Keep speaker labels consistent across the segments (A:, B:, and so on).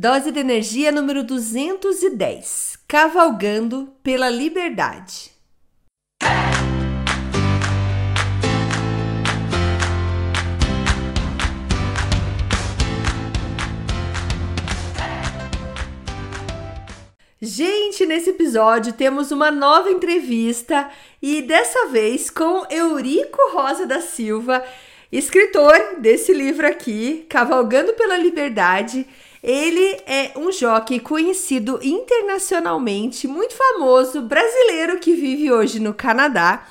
A: Dose de energia número 210. Cavalgando pela liberdade. Gente, nesse episódio temos uma nova entrevista e dessa vez com Eurico Rosa da Silva, escritor desse livro aqui, Cavalgando pela Liberdade. Ele é um jockey conhecido internacionalmente, muito famoso, brasileiro que vive hoje no Canadá.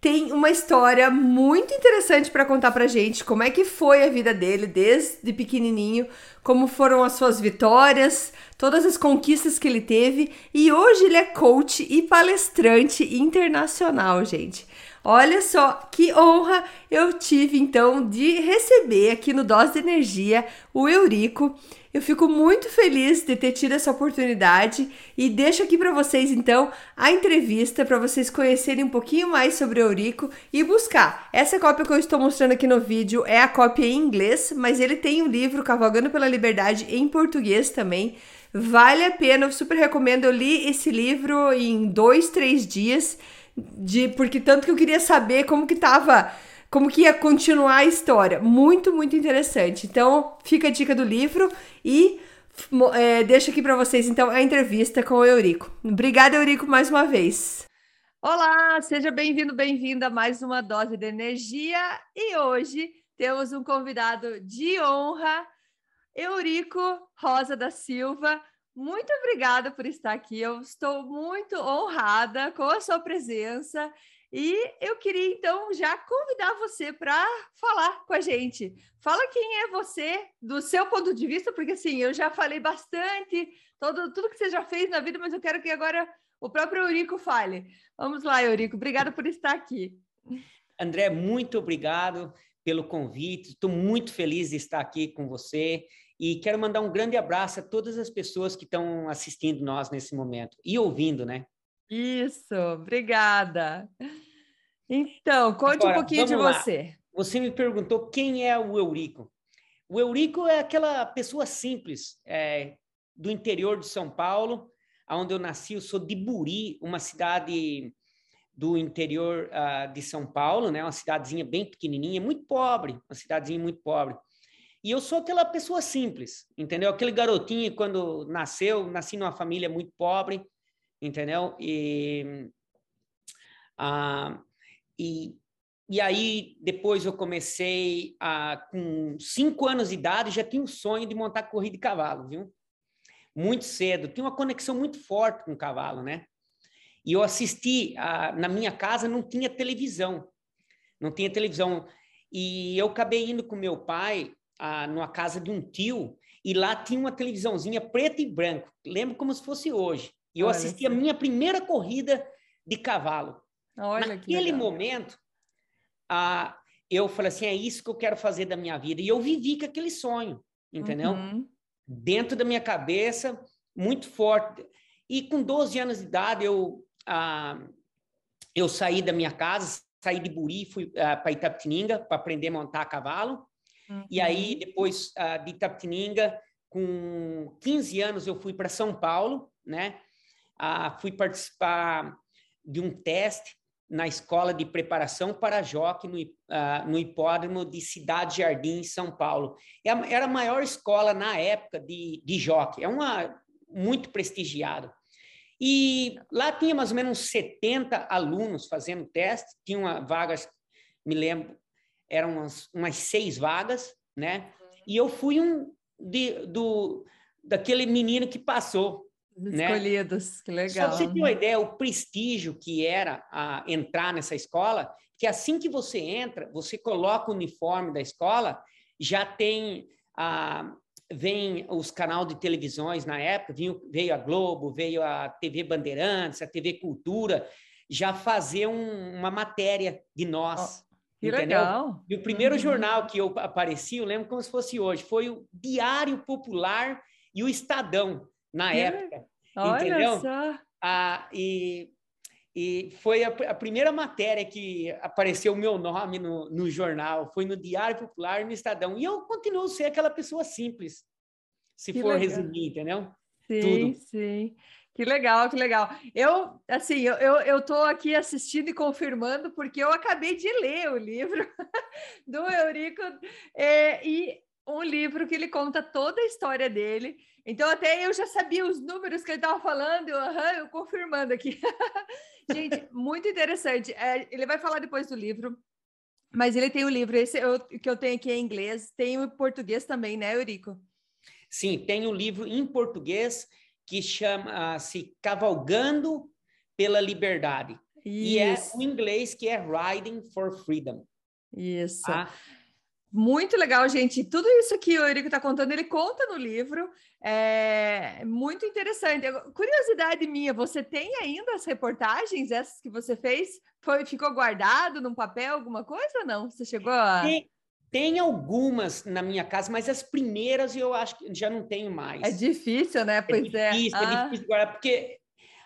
A: Tem uma história muito interessante para contar pra gente, como é que foi a vida dele desde pequenininho, como foram as suas vitórias, todas as conquistas que ele teve e hoje ele é coach e palestrante internacional, gente. Olha só que honra eu tive então de receber aqui no Dose de Energia o Eurico. Eu fico muito feliz de ter tido essa oportunidade e deixo aqui para vocês então a entrevista para vocês conhecerem um pouquinho mais sobre o Eurico e buscar. Essa cópia que eu estou mostrando aqui no vídeo é a cópia em inglês, mas ele tem um livro Cavalgando pela Liberdade em português também. Vale a pena, eu super recomendo. Eu li esse livro em dois, três dias, de porque tanto que eu queria saber como que tava como que ia continuar a história. Muito, muito interessante. Então, fica a dica do livro e é, deixo aqui para vocês, então, a entrevista com o Eurico. Obrigada, Eurico, mais uma vez. Olá, seja bem-vindo, bem-vinda a mais uma dose de energia. E hoje temos um convidado de honra, Eurico Rosa da Silva. Muito obrigada por estar aqui. Eu estou muito honrada com a sua presença e eu queria então já convidar você para falar com a gente. Fala quem é você, do seu ponto de vista, porque assim, eu já falei bastante, todo, tudo que você já fez na vida, mas eu quero que agora o próprio Eurico fale. Vamos lá, Eurico, obrigado por estar aqui.
B: André, muito obrigado pelo convite. Estou muito feliz de estar aqui com você e quero mandar um grande abraço a todas as pessoas que estão assistindo nós nesse momento e ouvindo, né?
A: Isso, obrigada. Então, conte Agora, um pouquinho de você.
B: Lá. Você me perguntou quem é o Eurico. O Eurico é aquela pessoa simples é, do interior de São Paulo, onde eu nasci. Eu sou de Buri, uma cidade do interior uh, de São Paulo, né? Uma cidadezinha bem pequenininha, muito pobre, uma cidadezinha muito pobre. E eu sou aquela pessoa simples, entendeu? Aquele garotinho quando nasceu, nasci numa família muito pobre, entendeu? E, ah, e, e aí, depois eu comecei, a, com cinco anos de idade, já tinha o sonho de montar corrida de cavalo, viu? Muito cedo. Tinha uma conexão muito forte com o cavalo, né? E eu assisti, a, na minha casa não tinha televisão, não tinha televisão. E eu acabei indo com meu pai a, numa casa de um tio, e lá tinha uma televisãozinha preto e branco, lembro como se fosse hoje. E eu Olha assisti assim. a minha primeira corrida de cavalo. Olha Naquele momento, eu falei assim, é isso que eu quero fazer da minha vida. E eu vivi com aquele sonho, entendeu? Uhum. Dentro da minha cabeça, muito forte. E com 12 anos de idade, eu, ah, eu saí da minha casa, saí de Buri, fui ah, para Itapetininga para aprender a montar a cavalo. Uhum. E aí, uhum. depois ah, de Itapetininga, com 15 anos, eu fui para São Paulo, né? ah, fui participar de um teste na escola de preparação para joque no, uh, no hipódromo de Cidade Jardim, em São Paulo. É era a maior escola na época de, de joque, é uma muito prestigiado. E lá tinha mais ou menos 70 alunos fazendo teste, tinha uma vagas, me lembro, eram umas, umas seis vagas, né? E eu fui um de, do, daquele menino que passou.
A: Né? Escolhidos, né? que legal.
B: Só para você ter uma ideia, o prestígio que era a, entrar nessa escola, que assim que você entra, você coloca o uniforme da escola, já tem a, vem os canais de televisões na época, veio, veio a Globo, veio a TV Bandeirantes, a TV Cultura, já fazer um, uma matéria de nós. Que entendeu? legal. E o primeiro uhum. jornal que eu apareci, eu lembro como se fosse hoje, foi o Diário Popular e o Estadão na época. Olha entendeu? Só. Ah, e, e foi a, a, primeira matéria que apareceu o meu nome no, no jornal, foi no Diário Popular e no Estadão. E eu continuo a ser aquela pessoa simples, se que for legal. resumir, entendeu?
C: Sim, Tudo. sim. Que legal, que legal. Eu, assim, eu, eu, aqui assistindo e confirmando, porque eu acabei de ler o livro do Eurico, é, e um livro que ele conta toda a história dele. Então, até eu já sabia os números que ele estava falando, eu, uhum, eu confirmando aqui. Gente, muito interessante. É, ele vai falar depois do livro, mas ele tem o um livro, esse eu, que eu tenho aqui em inglês, tem o português também, né, Eurico?
B: Sim, tem um livro em português que chama-se Cavalgando pela Liberdade. Isso. E é o inglês que é Riding for Freedom.
C: Isso. Ah. Muito legal, gente. Tudo isso que o Eurico está contando, ele conta no livro. É muito interessante. Curiosidade minha, você tem ainda as reportagens, essas que você fez? Foi, ficou guardado num papel, alguma coisa ou não? Você chegou a.
B: Tem, tem algumas na minha casa, mas as primeiras eu acho que já não tenho mais.
C: É difícil, né? Pois
B: é. Difícil, é. Ah. difícil guardar, porque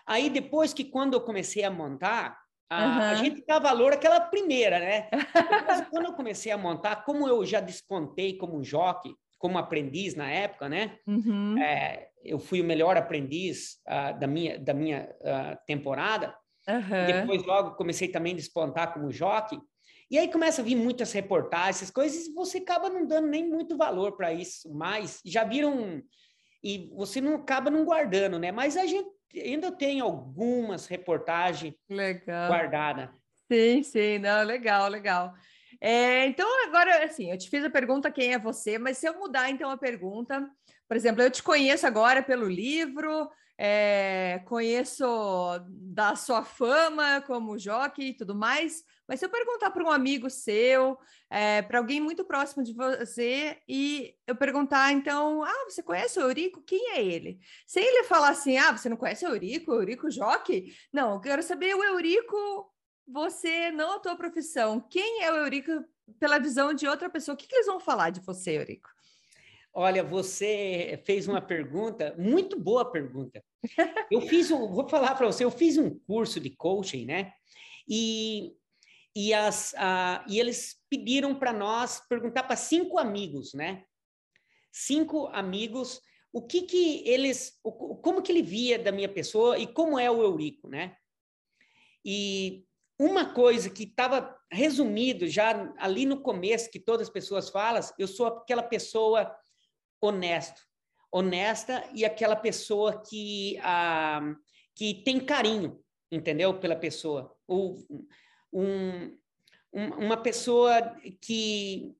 B: aí depois que quando eu comecei a montar, a, uhum. a gente dá valor àquela primeira, né? Depois, quando eu comecei a montar, como eu já descontei como jockey, como aprendiz na época, né? Uhum. É, eu fui o melhor aprendiz uh, da minha, da minha uh, temporada. Uhum. Depois, logo, comecei também a despontar como jockey. E aí começa a vir muitas reportagens, essas coisas, e você acaba não dando nem muito valor para isso mais. Já viram. E você não acaba não guardando, né? Mas a gente ainda tem algumas reportagens
C: legal.
B: guardadas.
C: Sim, sim, não, legal, legal. É, então, agora, assim, eu te fiz a pergunta quem é você, mas se eu mudar então a pergunta, por exemplo, eu te conheço agora pelo livro, é, conheço da sua fama como jockey e tudo mais, mas se eu perguntar para um amigo seu, é, para alguém muito próximo de você, e eu perguntar, então, ah, você conhece o Eurico? Quem é ele? Se ele falar assim, ah, você não conhece o Eurico, Eurico Joque? Não, eu quero saber o Eurico, você, não a tua profissão. Quem é o Eurico pela visão de outra pessoa? O que, que eles vão falar de você, Eurico?
B: Olha, você fez uma pergunta, muito boa pergunta. Eu fiz um, vou falar para você, eu fiz um curso de coaching, né? E e, as, uh, e eles pediram para nós perguntar para cinco amigos, né? Cinco amigos, o que que eles, o, como que ele via da minha pessoa e como é o Eurico, né? E uma coisa que estava resumido já ali no começo, que todas as pessoas falam, eu sou aquela pessoa honesto, honesta e aquela pessoa que, uh, que tem carinho, entendeu? Pela pessoa. O, um, uma pessoa que,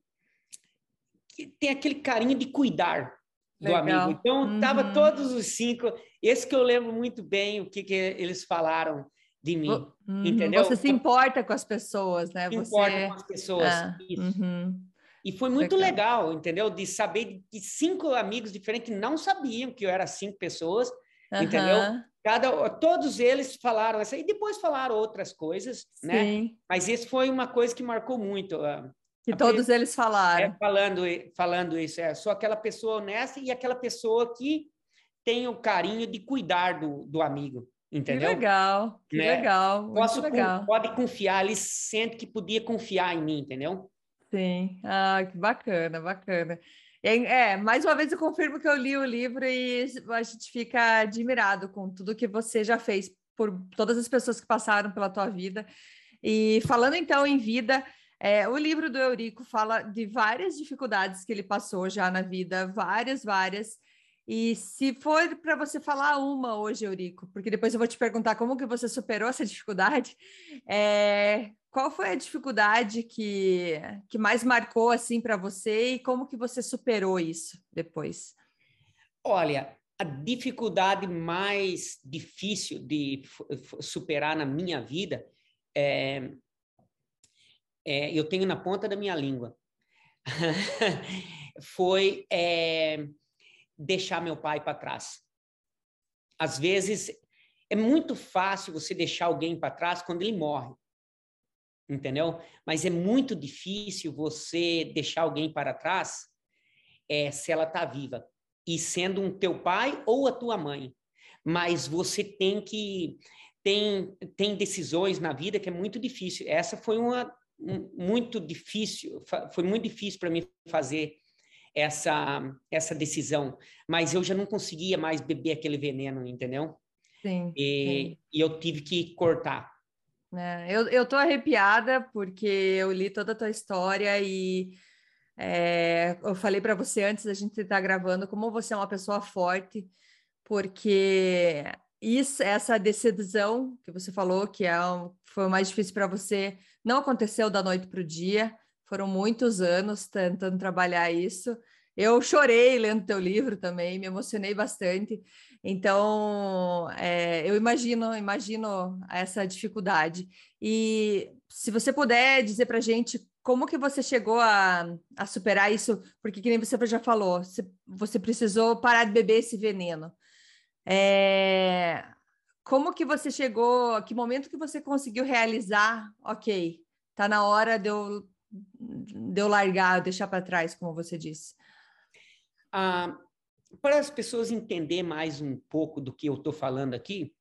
B: que, tem aquele carinho de cuidar do Legal. amigo. Então, tava uhum. todos os cinco. Esse que eu lembro muito bem o que, que eles falaram de mim, uhum. entendeu?
C: Você se importa com as pessoas, né?
B: Se Você... importa com as pessoas, ah, uhum. E foi muito legal. legal. entendeu? De saber que cinco amigos diferentes não sabiam que eu era cinco pessoas, entendeu? Cada, todos eles falaram essa, e depois falaram outras coisas, né? Sim. né? Mas isso foi uma coisa que marcou muito.
C: Que todos eles falaram.
B: É, falando, falando isso, é, sou aquela pessoa honesta e aquela pessoa que tem o carinho de cuidar do, do amigo, entendeu?
C: Que legal, que né? legal.
B: Posso,
C: legal.
B: pode confiar, ele sente que podia confiar em mim, entendeu?
C: Sim, ah, que bacana, bacana. É, mais uma vez eu confirmo que eu li o livro e a gente fica admirado com tudo que você já fez por todas as pessoas que passaram pela tua vida. E falando então em vida, é, o livro do Eurico fala de várias dificuldades que ele passou já na vida, várias, várias. E se for para você falar uma hoje, Eurico, porque depois eu vou te perguntar como que você superou essa dificuldade, é, qual foi a dificuldade que, que mais marcou assim para você e como que você superou isso depois?
B: Olha, a dificuldade mais difícil de superar na minha vida é, é, eu tenho na ponta da minha língua foi é, deixar meu pai para trás. Às vezes é muito fácil você deixar alguém para trás quando ele morre entendeu? Mas é muito difícil você deixar alguém para trás é, se ela está viva e sendo um teu pai ou a tua mãe. Mas você tem que tem tem decisões na vida que é muito difícil. Essa foi uma um, muito difícil, foi muito difícil para mim fazer essa, essa decisão, mas eu já não conseguia mais beber aquele veneno, entendeu?
C: Sim.
B: E,
C: sim.
B: e eu tive que cortar.
C: É, eu, eu tô arrepiada porque eu li toda a tua história e é, eu falei para você antes da gente estar gravando como você é uma pessoa forte, porque isso, essa decisão que você falou que é um, foi o mais difícil para você, não aconteceu da noite para o dia, foram muitos anos tentando trabalhar isso. Eu chorei lendo teu livro também, me emocionei bastante. Então, é, eu imagino, imagino essa dificuldade. E se você puder dizer para a gente como que você chegou a, a superar isso, porque que nem você já falou, você, precisou parar de beber esse veneno. É, como que você chegou, que momento que você conseguiu realizar, ok, tá na hora de eu, de eu largar, deixar para trás, como você disse?
B: Ah, para as pessoas entender mais um pouco do que eu estou falando aqui,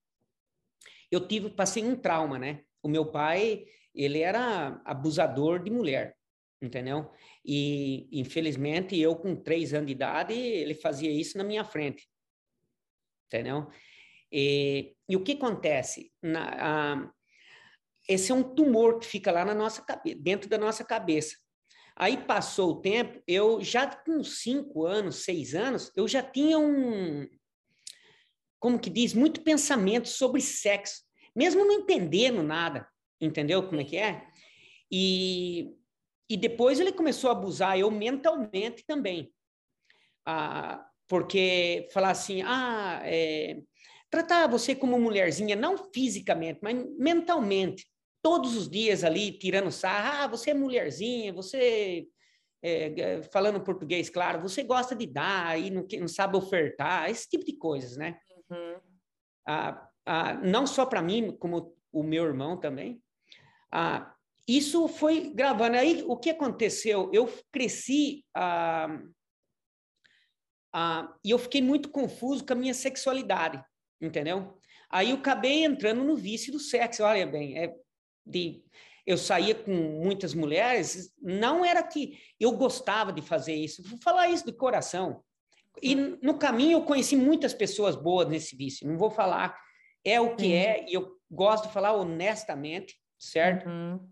B: eu tive, passei um trauma, né? O meu pai, ele era abusador de mulher, entendeu? E, infelizmente, eu com três anos de idade, ele fazia isso na minha frente entendeu? E, e o que acontece? Na, a, esse é um tumor que fica lá na nossa dentro da nossa cabeça. Aí passou o tempo, eu já com cinco anos, seis anos, eu já tinha um, como que diz, muito pensamento sobre sexo, mesmo não entendendo nada, entendeu como é que é? E, e depois ele começou a abusar eu mentalmente também. Ah, porque falar assim, ah, é, tratar você como mulherzinha, não fisicamente, mas mentalmente, todos os dias ali tirando sarra, ah, você é mulherzinha, você é, falando português, claro, você gosta de dar e não, não sabe ofertar, esse tipo de coisas, né? Uhum. Ah, ah, não só para mim, como o meu irmão também. Ah, isso foi gravando. Aí, o que aconteceu? Eu cresci e eu fiquei muito confuso com a minha sexualidade, entendeu? Aí eu acabei entrando no vício do sexo. Olha bem, é de, eu saía com muitas mulheres, não era que eu gostava de fazer isso, vou falar isso de coração. E no caminho eu conheci muitas pessoas boas nesse vício, não vou falar é o que uhum. é, e eu gosto de falar honestamente, certo? Uhum.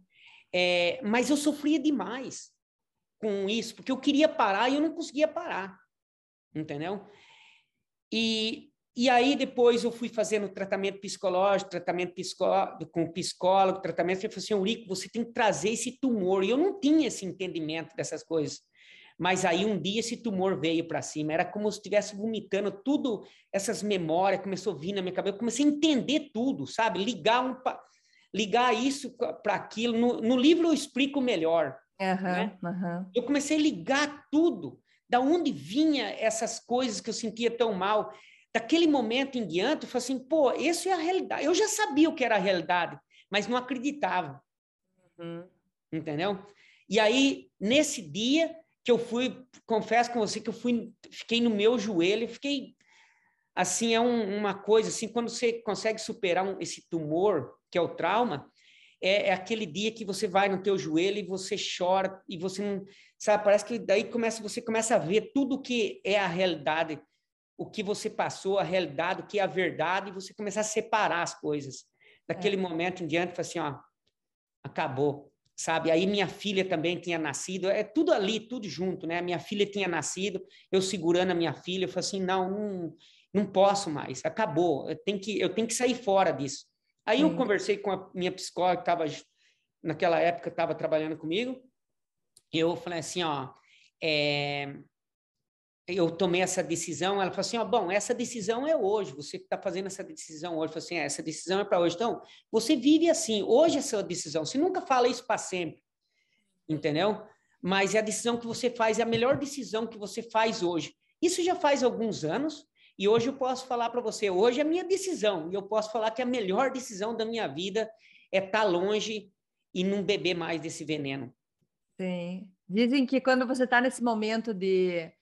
B: É, mas eu sofria demais com isso, porque eu queria parar e eu não conseguia parar entendeu? E, e aí depois eu fui fazendo tratamento psicológico, tratamento psicó com psicólogo, tratamento, eu falei assim, Eurico, você tem que trazer esse tumor. E eu não tinha esse entendimento dessas coisas. Mas aí um dia esse tumor veio para cima, era como se estivesse vomitando tudo, essas memórias, começou a vir na minha cabeça, eu comecei a entender tudo, sabe? Ligar um ligar isso para aquilo. No, no, livro eu explico melhor.
C: Uhum, né? uhum.
B: Eu comecei a ligar tudo. Da onde vinha essas coisas que eu sentia tão mal? Daquele momento em diante, eu falei assim, pô, isso é a realidade. Eu já sabia o que era a realidade, mas não acreditava. Uhum. Entendeu? E aí, nesse dia que eu fui, confesso com você que eu fui, fiquei no meu joelho, fiquei assim, é um, uma coisa assim, quando você consegue superar um, esse tumor, que é o trauma, é, é, aquele dia que você vai no teu joelho e você chora e você não sabe parece que daí começa você começa a ver tudo que é a realidade o que você passou a realidade o que é a verdade e você começa a separar as coisas. Daquele é. momento em diante assim ó acabou sabe? Aí minha filha também tinha nascido é tudo ali tudo junto né? Minha filha tinha nascido eu segurando a minha filha eu falei assim não não, não posso mais acabou eu tenho que eu tenho que sair fora disso. Aí eu conversei com a minha psicóloga, que estava, naquela época, estava trabalhando comigo, e eu falei assim, ó, é, eu tomei essa decisão, ela falou assim, ó, bom, essa decisão é hoje, você que está fazendo essa decisão hoje, eu falei assim, é, essa decisão é para hoje, então, você vive assim, hoje é a sua decisão, você nunca fala isso para sempre, entendeu? Mas é a decisão que você faz, é a melhor decisão que você faz hoje. Isso já faz alguns anos, e hoje eu posso falar para você, hoje é a minha decisão, e eu posso falar que a melhor decisão da minha vida é estar tá longe e não beber mais desse veneno.
C: Sim. Dizem que quando você está nesse momento de,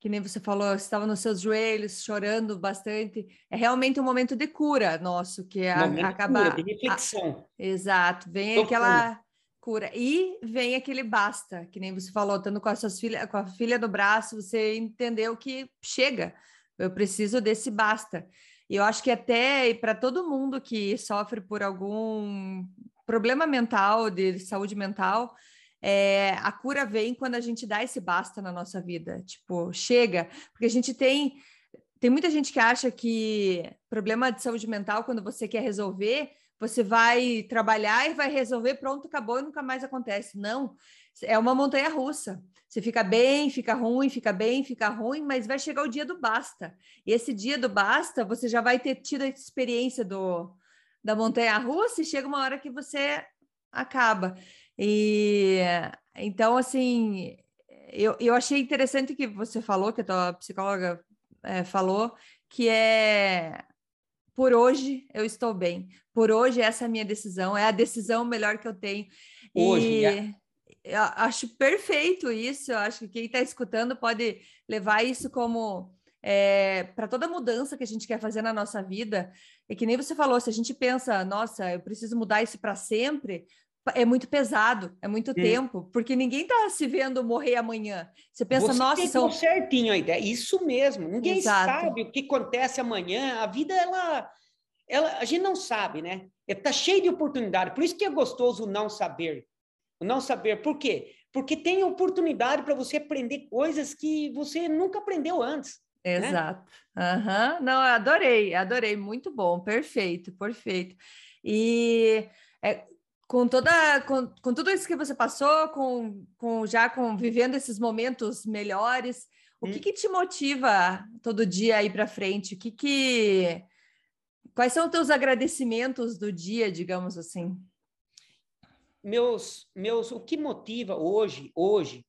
C: que nem você falou, estava nos seus joelhos, chorando bastante, é realmente um momento de cura nosso, que é acaba...
B: de reflexão.
C: A... Exato. Vem aquela cura. E vem aquele basta, que nem você falou, estando com a sua filha, com a filha no braço, você entendeu que chega. Eu preciso desse basta. E eu acho que até para todo mundo que sofre por algum problema mental, de saúde mental, é, a cura vem quando a gente dá esse basta na nossa vida. Tipo, chega. Porque a gente tem. Tem muita gente que acha que problema de saúde mental, quando você quer resolver, você vai trabalhar e vai resolver, pronto, acabou e nunca mais acontece. Não, é uma montanha russa. Você fica bem, fica ruim, fica bem, fica ruim, mas vai chegar o dia do basta. E esse dia do basta, você já vai ter tido a experiência do, da montanha russa e chega uma hora que você acaba. E então, assim, eu, eu achei interessante que você falou, que a tua psicóloga é, falou, que é por hoje eu estou bem. Por hoje essa é a minha decisão, é a decisão melhor que eu tenho. Hoje, e é. acho perfeito isso. Eu acho que quem está escutando pode levar isso como é, para toda mudança que a gente quer fazer na nossa vida. E que nem você falou, se a gente pensa, nossa, eu preciso mudar isso para sempre, é muito pesado, é muito Sim. tempo, porque ninguém está se vendo morrer amanhã. Você pensa,
B: Você
C: nossa,
B: são certinho a ideia, isso mesmo. Ninguém Exato. sabe o que acontece amanhã. A vida ela, ela, a gente não sabe, né? Está cheio de oportunidade. Por isso que é gostoso o não saber. O não saber. Por quê? Porque tem oportunidade para você aprender coisas que você nunca aprendeu antes.
C: Né? Exato. Né? Uhum. Não, adorei, adorei, muito bom, perfeito, perfeito. E é, com toda com, com tudo isso que você passou, com, com já com vivendo esses momentos melhores, o hum. que, que te motiva todo dia a ir para frente? O que que quais são os teus agradecimentos do dia, digamos assim?
B: Meus meus o que motiva hoje, hoje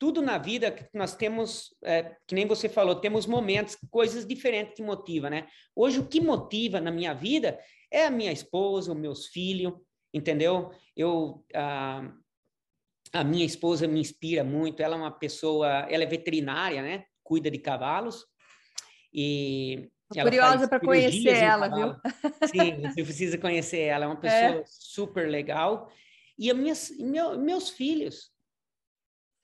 B: tudo na vida que nós temos, é, que nem você falou, temos momentos, coisas diferentes que motivam, né? Hoje, o que motiva na minha vida é a minha esposa, os meus filhos, entendeu? Eu a, a minha esposa me inspira muito. Ela é uma pessoa, ela é veterinária, né? Cuida de cavalos e
C: curiosa para conhecer ela, viu?
B: Sim, você precisa conhecer ela. É uma pessoa é. super legal. E minhas, meu, meus filhos,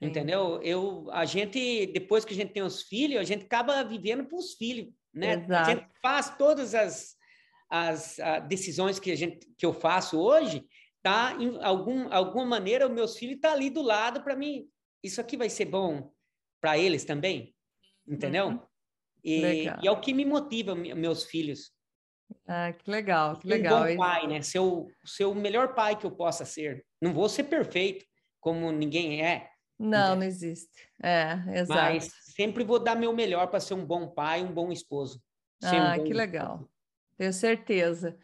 B: Sim. entendeu? Eu, a gente, depois que a gente tem os filhos, a gente acaba vivendo para os filhos, né? Exato. A gente faz todas as as decisões que a gente que eu faço hoje, tá em algum alguma maneira o meus filhos tá ali do lado para mim. Isso aqui vai ser bom para eles também, entendeu? Uhum. E, e, é o que me motiva meus filhos.
C: Ah, que legal, que legal.
B: Um bom pai, né? Ser o, ser o melhor pai que eu possa ser. Não vou ser perfeito como ninguém é.
C: Não, não existe. É, exato. Mas
B: sempre vou dar meu melhor para ser um bom pai, um bom esposo.
C: Ah,
B: um
C: que legal tenho certeza.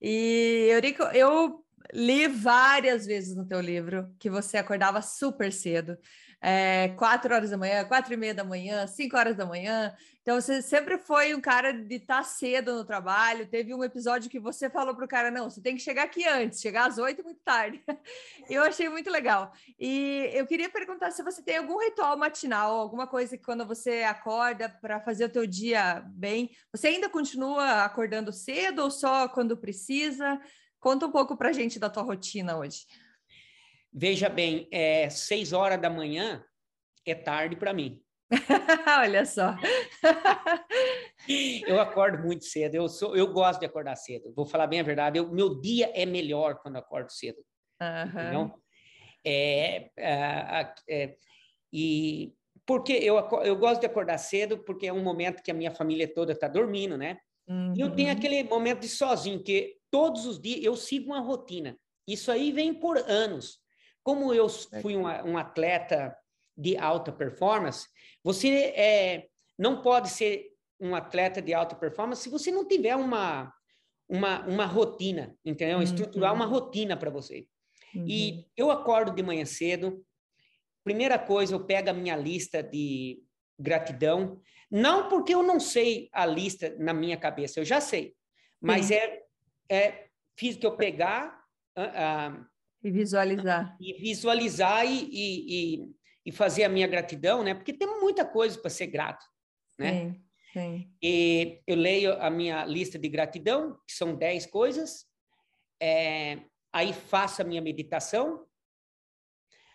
C: E, Eurico, eu li várias vezes no teu livro que você acordava super cedo, é, quatro horas da manhã, quatro e meia da manhã, cinco horas da manhã. Então você sempre foi um cara de estar tá cedo no trabalho. Teve um episódio que você falou para o cara: não, você tem que chegar aqui antes, chegar às oito muito tarde. eu achei muito legal. E eu queria perguntar se você tem algum ritual matinal, alguma coisa que quando você acorda para fazer o teu dia bem, você ainda continua acordando cedo ou só quando precisa? Conta um pouco para gente da tua rotina hoje.
B: Veja bem, é, seis horas da manhã é tarde para mim.
C: Olha só.
B: eu acordo muito cedo. Eu sou, eu gosto de acordar cedo. Vou falar bem a verdade. Eu, meu dia é melhor quando acordo cedo. Uhum. É, é, é, e porque eu, eu gosto de acordar cedo porque é um momento que a minha família toda está dormindo, né? Uhum. E eu tenho uhum. aquele momento de sozinho que todos os dias eu sigo uma rotina. Isso aí vem por anos. Como eu fui um, um atleta de alta performance, você é, não pode ser um atleta de alta performance se você não tiver uma, uma, uma rotina, entendeu? Uhum. Estruturar uma rotina para você. Uhum. E eu acordo de manhã cedo, primeira coisa, eu pego a minha lista de gratidão, não porque eu não sei a lista na minha cabeça, eu já sei, mas é, é fiz que eu pegar uh, uh,
C: e visualizar.
B: E visualizar e, e, e, e fazer a minha gratidão, né? Porque tem muita coisa para ser grato, né? Sim, sim. E eu leio a minha lista de gratidão, que são 10 coisas, é, aí faço a minha meditação,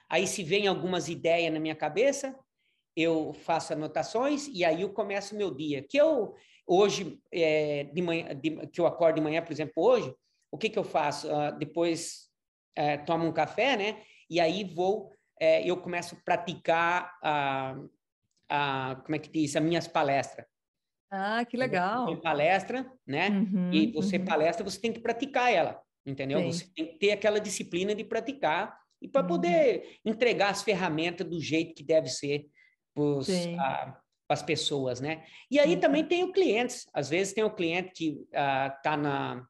B: Aí, se vem algumas ideias na minha cabeça, eu faço anotações e aí eu começo o meu dia. Que eu, hoje, é, de manhã, de, que eu acordo de manhã, por exemplo, hoje, o que, que eu faço? Uh, depois é, tomo um café, né? E aí vou, é, eu começo a praticar, a, a, como é que diz, as minhas palestras.
C: Ah, que legal.
B: Palestra, né? Uhum, e você uhum. palestra, você tem que praticar ela, entendeu? Sim. Você tem que ter aquela disciplina de praticar e para uhum. poder entregar as ferramentas do jeito que deve ser para as pessoas, né? E aí também tem clientes. Às vezes tem o cliente que está ah, na,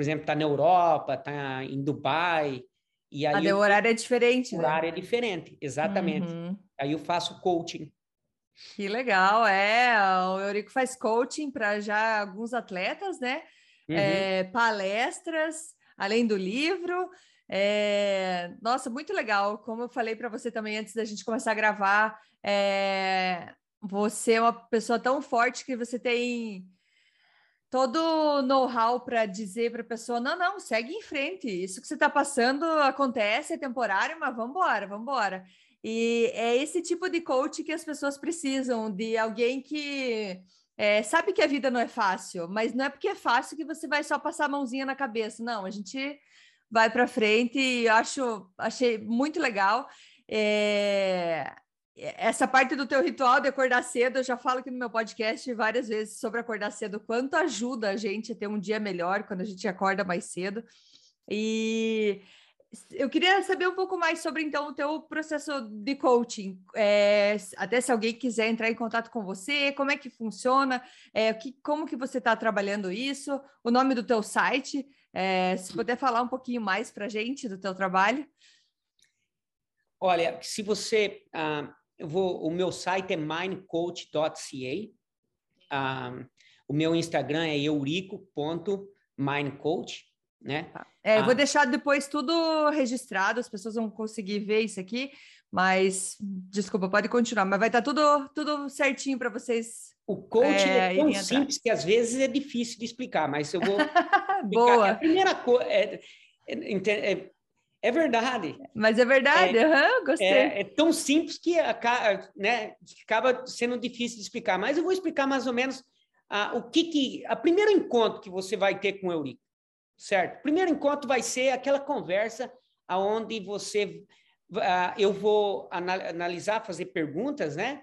B: por exemplo, está na Europa, está em Dubai. E aí
C: ah, o horário é diferente,
B: o né? horário é diferente, exatamente. Uhum. Aí eu faço coaching.
C: Que legal, é. O Eurico faz coaching para já alguns atletas, né? Uhum. É, palestras, além do livro. É... Nossa, muito legal. Como eu falei para você também antes da gente começar a gravar, é... você é uma pessoa tão forte que você tem todo know-how para dizer para a pessoa: não, não, segue em frente. Isso que você está passando acontece, é temporário, mas vamos embora, vamos embora. E é esse tipo de coach que as pessoas precisam, de alguém que é, sabe que a vida não é fácil, mas não é porque é fácil que você vai só passar a mãozinha na cabeça. Não, a gente vai para frente e acho, achei muito legal. É, essa parte do teu ritual de acordar cedo, eu já falo aqui no meu podcast várias vezes sobre acordar cedo, quanto ajuda a gente a ter um dia melhor quando a gente acorda mais cedo. E eu queria saber um pouco mais sobre então o teu processo de coaching. É, até se alguém quiser entrar em contato com você, como é que funciona, é, que, como que você está trabalhando isso, o nome do teu site, é, se puder falar um pouquinho mais para gente do teu trabalho.
B: Olha, se você, ah, eu vou, o meu site é mindcoach.ca, ah, o meu Instagram é eurico.mindcoach, né?
C: Tá. É, eu vou ah. deixar depois tudo registrado, as pessoas vão conseguir ver isso aqui, mas desculpa, pode continuar, mas vai estar tudo, tudo certinho para vocês.
B: O coaching é, é tão simples que às vezes é difícil de explicar, mas eu vou.
C: Boa.
B: A primeira coisa. É, é, é, verdade.
C: Mas é verdade, é, uhum, gostei.
B: É, é, tão simples que acaba, né, acaba sendo difícil de explicar, mas eu vou explicar mais ou menos ah, o que que. A primeiro encontro que você vai ter com o Eurico certo? Primeiro encontro vai ser aquela conversa aonde você, uh, eu vou analisar, fazer perguntas, né?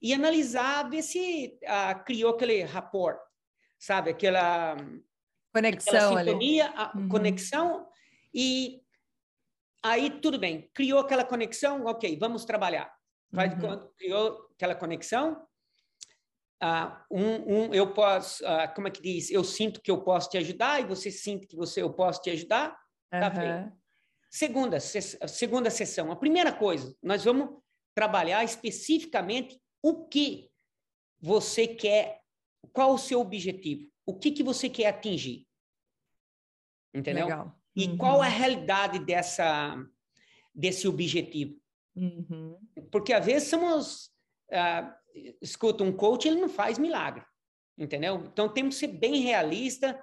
B: E analisar, ver se uh, criou aquele rapport, sabe? Aquela
C: conexão
B: aquela sintonia, ali. Uhum. conexão e aí tudo bem, criou aquela conexão, ok, vamos trabalhar. Faz uhum. quando criou aquela conexão, Uh, um, um, eu posso, uh, como é que diz? Eu sinto que eu posso te ajudar e você sente que você eu posso te ajudar. Tá feito. Segunda, segunda sessão. A primeira coisa, nós vamos trabalhar especificamente o que você quer, qual o seu objetivo, o que, que você quer atingir. Entendeu? Legal. E uhum. qual é a realidade dessa, desse objetivo? Uhum. Porque às vezes somos. Uh, escuta, um coach ele não faz milagre, entendeu? Então temos que ser bem realista.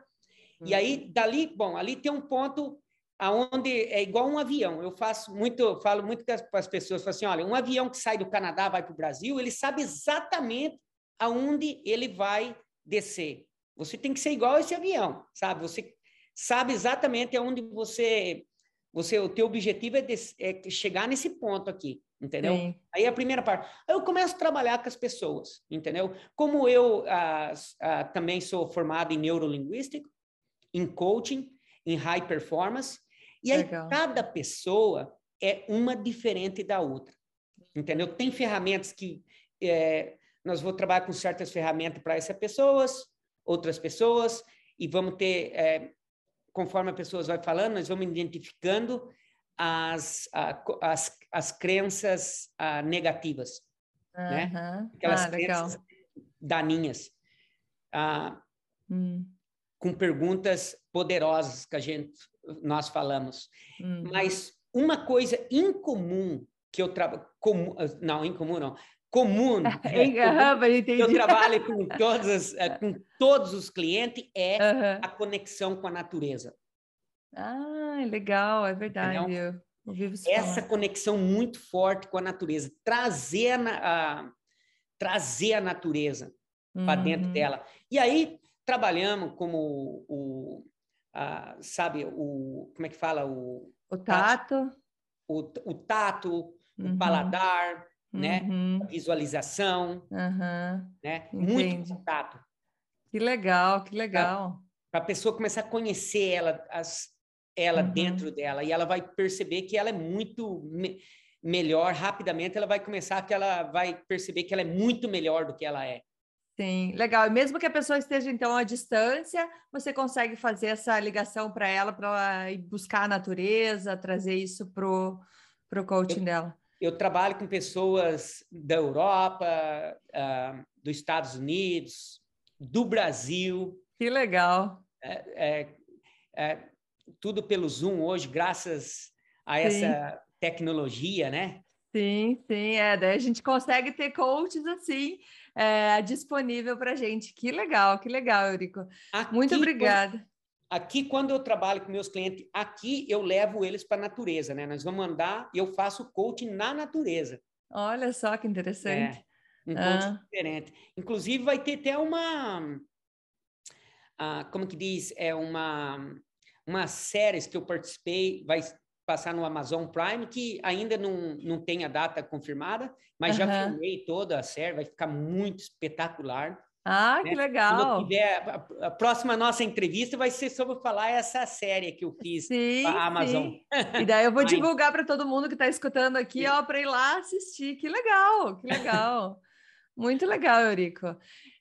B: Uhum. E aí dali, bom, ali tem um ponto aonde é igual um avião. Eu faço muito, falo muito para as pessoas, falo assim, olha, um avião que sai do Canadá vai para o Brasil, ele sabe exatamente aonde ele vai descer. Você tem que ser igual a esse avião, sabe? Você sabe exatamente aonde você, você o teu objetivo é, é chegar nesse ponto aqui entendeu? Sim. Aí a primeira parte. Eu começo a trabalhar com as pessoas, entendeu? Como eu ah, ah, também sou formado em neurolinguística, em coaching, em high performance, e aí Legal. cada pessoa é uma diferente da outra, entendeu? Tem ferramentas que é, nós vamos trabalhar com certas ferramentas para essas pessoas, outras pessoas, e vamos ter, é, conforme as pessoas vai falando, nós vamos identificando as, as, as crenças negativas, uhum. né? Aquelas ah, crenças legal. daninhas. hum. Com perguntas poderosas que a gente, nós falamos. Hum. Mas uma coisa incomum que eu trabalho... Não, incomum não. Comum, é, comum eu trabalho com todos, eh, com todos os clientes é uhum. a conexão com a natureza.
C: Ah, legal, é verdade.
B: essa falar. conexão muito forte com a natureza, trazer a, a trazer a natureza uhum. para dentro dela. E aí trabalhamos como o, a, sabe, o como é que fala o
C: o tato,
B: o, o tato, uhum. o paladar, né, uhum. a visualização, né, muito contato.
C: Que legal, que legal.
B: Para a pessoa começar a conhecer ela, as, ela uhum. dentro dela e ela vai perceber que ela é muito me, melhor rapidamente ela vai começar que ela vai perceber que ela é muito melhor do que ela é
C: sim legal e mesmo que a pessoa esteja então à distância você consegue fazer essa ligação para ela para ela ir buscar a natureza trazer isso pro pro coaching
B: eu,
C: dela
B: eu trabalho com pessoas da Europa uh, dos Estados Unidos do Brasil
C: que legal
B: é, é, é tudo pelo Zoom hoje, graças a essa sim. tecnologia, né?
C: Sim, sim, é. Daí a gente consegue ter coaches assim é, disponível para gente. Que legal, que legal, Eurico. Aqui, Muito obrigada.
B: Aqui, quando eu trabalho com meus clientes, aqui eu levo eles para a natureza, né? Nós vamos andar e eu faço coaching na natureza.
C: Olha só que interessante.
B: É, um coaching ah. diferente. Inclusive, vai ter até uma. Ah, como que diz? É uma umas séries que eu participei, vai passar no Amazon Prime, que ainda não, não tem a data confirmada, mas uhum. já filmei toda a série, vai ficar muito espetacular.
C: Ah, né? que legal!
B: Tiver, a, a, próxima nossa entrevista vai ser sobre falar essa série que eu fiz sim, a Amazon. Sim.
C: E daí eu vou divulgar para todo mundo que está escutando aqui, sim. ó, para ir lá assistir. Que legal, que legal! muito legal, Eurico.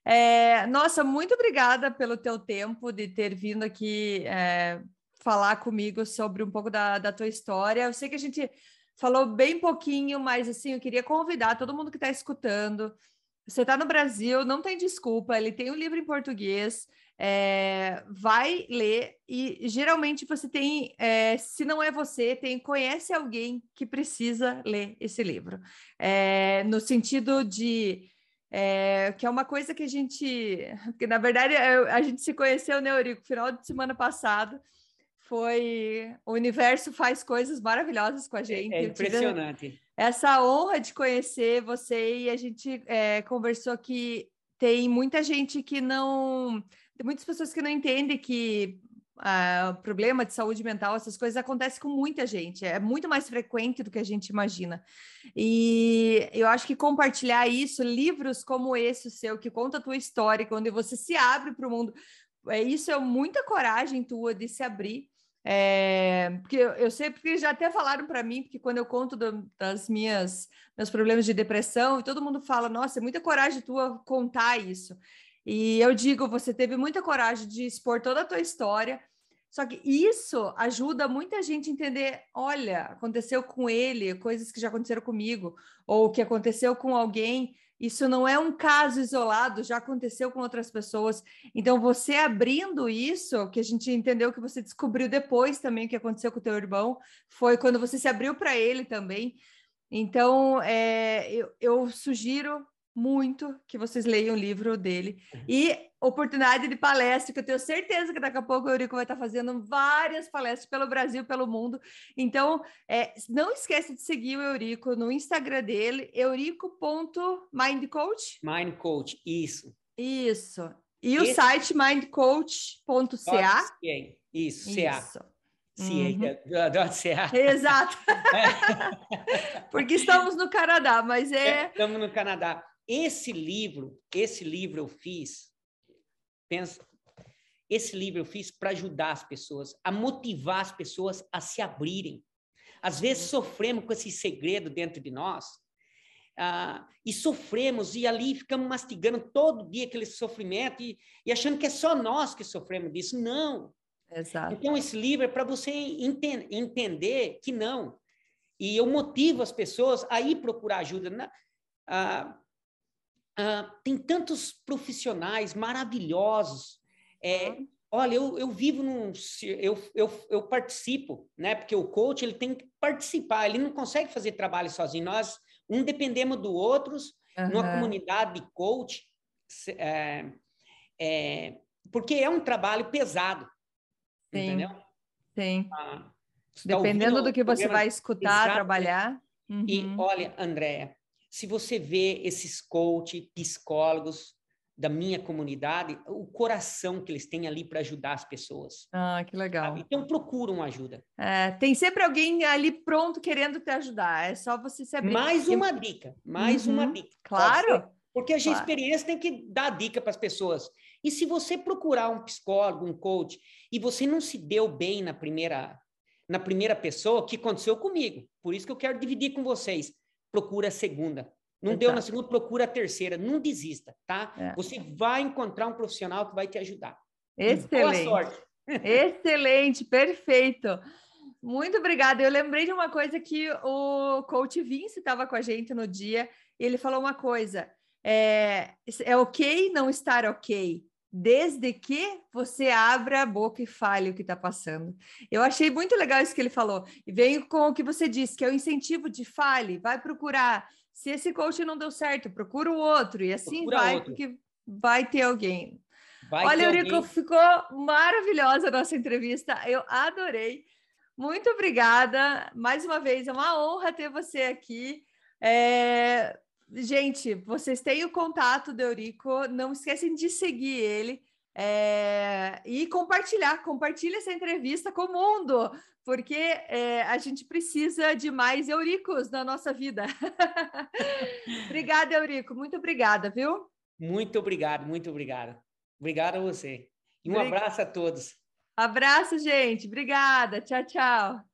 C: É, nossa, muito obrigada pelo teu tempo de ter vindo aqui é, falar comigo sobre um pouco da, da tua história. Eu sei que a gente falou bem pouquinho, mas assim, eu queria convidar todo mundo que está escutando. Você está no Brasil, não tem desculpa, ele tem um livro em português, é, vai ler e geralmente você tem, é, se não é você, tem conhece alguém que precisa ler esse livro, é, no sentido de é, que é uma coisa que a gente, que na verdade a gente se conheceu, né, Eurico, final de semana passado, foi o universo faz coisas maravilhosas com a é, gente.
B: É impressionante.
C: Essa honra de conhecer você e a gente é, conversou que tem muita gente que não, tem muitas pessoas que não entendem que uh, problema de saúde mental, essas coisas acontecem com muita gente, é muito mais frequente do que a gente imagina. E eu acho que compartilhar isso, livros como esse o seu, que conta a tua história, onde você se abre para o mundo, é, isso é muita coragem tua de se abrir. É, porque eu, eu sei, porque já até falaram para mim, porque quando eu conto do, das minhas meus problemas de depressão, todo mundo fala, nossa, é muita coragem tua contar isso. E eu digo, você teve muita coragem de expor toda a tua história. Só que isso ajuda muita gente a entender, olha, aconteceu com ele, coisas que já aconteceram comigo, ou que aconteceu com alguém, isso não é um caso isolado, já aconteceu com outras pessoas. Então, você abrindo isso, que a gente entendeu que você descobriu depois também o que aconteceu com o teu irmão, foi quando você se abriu para ele também. Então, é, eu, eu sugiro muito que vocês leiam o livro dele. Uhum. E oportunidade de palestra, que eu tenho certeza que daqui a pouco o Eurico vai estar fazendo várias palestras pelo Brasil, pelo mundo. Então, é, não esquece de seguir o Eurico no Instagram dele, eurico.mindcoach.
B: Mindcoach, isso.
C: Isso. E Esse... o site mindcoach.ca.
B: Isso, CA. Isso. Sim, uhum. adoro CA.
C: Exato. Porque estamos no Canadá, mas é... é...
B: Estamos no Canadá. Esse livro, esse livro eu fiz, pensa, esse livro eu fiz para ajudar as pessoas, a motivar as pessoas a se abrirem. Às vezes sofremos com esse segredo dentro de nós, ah, e sofremos, e ali ficamos mastigando todo dia aquele sofrimento e, e achando que é só nós que sofremos disso. Não.
C: Exato.
B: Então, esse livro é para você enten entender que não. E eu motivo as pessoas a ir procurar ajuda. Na, ah, Uh, tem tantos profissionais maravilhosos. É, olha, eu, eu vivo num. Eu, eu, eu participo, né? Porque o coach ele tem que participar, ele não consegue fazer trabalho sozinho. Nós, um dependemos do outro, uhum. numa comunidade de coach, é, é, porque é um trabalho pesado. Sim. Entendeu?
C: Sim. Ah,
B: Tá
C: Dependendo do que você vai escutar, trabalhar.
B: Uhum. E olha, Andréa, se você vê esses coach, psicólogos da minha comunidade, o coração que eles têm ali para ajudar as pessoas.
C: Ah, que legal.
B: Sabe? Então procuram ajuda.
C: É, tem sempre alguém ali pronto querendo te ajudar. É só você se abrir.
B: Mais uma dica, mais uhum. uma dica.
C: Claro.
B: Porque a gente claro. experiência tem que dar dica para as pessoas. E se você procurar um psicólogo, um coach, e você não se deu bem na primeira na primeira pessoa, o que aconteceu comigo. Por isso que eu quero dividir com vocês. Procura a segunda. Não Exato. deu na segunda, procura a terceira. Não desista, tá? É. Você vai encontrar um profissional que vai te ajudar.
C: Excelente. Boa sorte. Excelente, perfeito. Muito obrigada. Eu lembrei de uma coisa que o coach Vince estava com a gente no dia. ele falou uma coisa: é, é ok não estar ok, desde que você abra a boca e fale o que está passando. Eu achei muito legal isso que ele falou. E venho com o que você disse, que é o incentivo de fale, vai procurar. Se esse coach não deu certo, procura o outro. E assim procura vai, outro. porque vai ter alguém. Vai Olha, Eurico, alguém. ficou maravilhosa a nossa entrevista. Eu adorei. Muito obrigada. Mais uma vez, é uma honra ter você aqui. É, gente, vocês têm o contato do Eurico, não esquecem de seguir ele é, e compartilhar, compartilhe essa entrevista com o mundo, porque é, a gente precisa de mais Euricos na nossa vida. obrigada, Eurico, muito obrigada, viu?
B: Muito obrigado, muito obrigado. Obrigado a você. E um abraço a todos.
C: Abraço, gente. Obrigada. Tchau, tchau.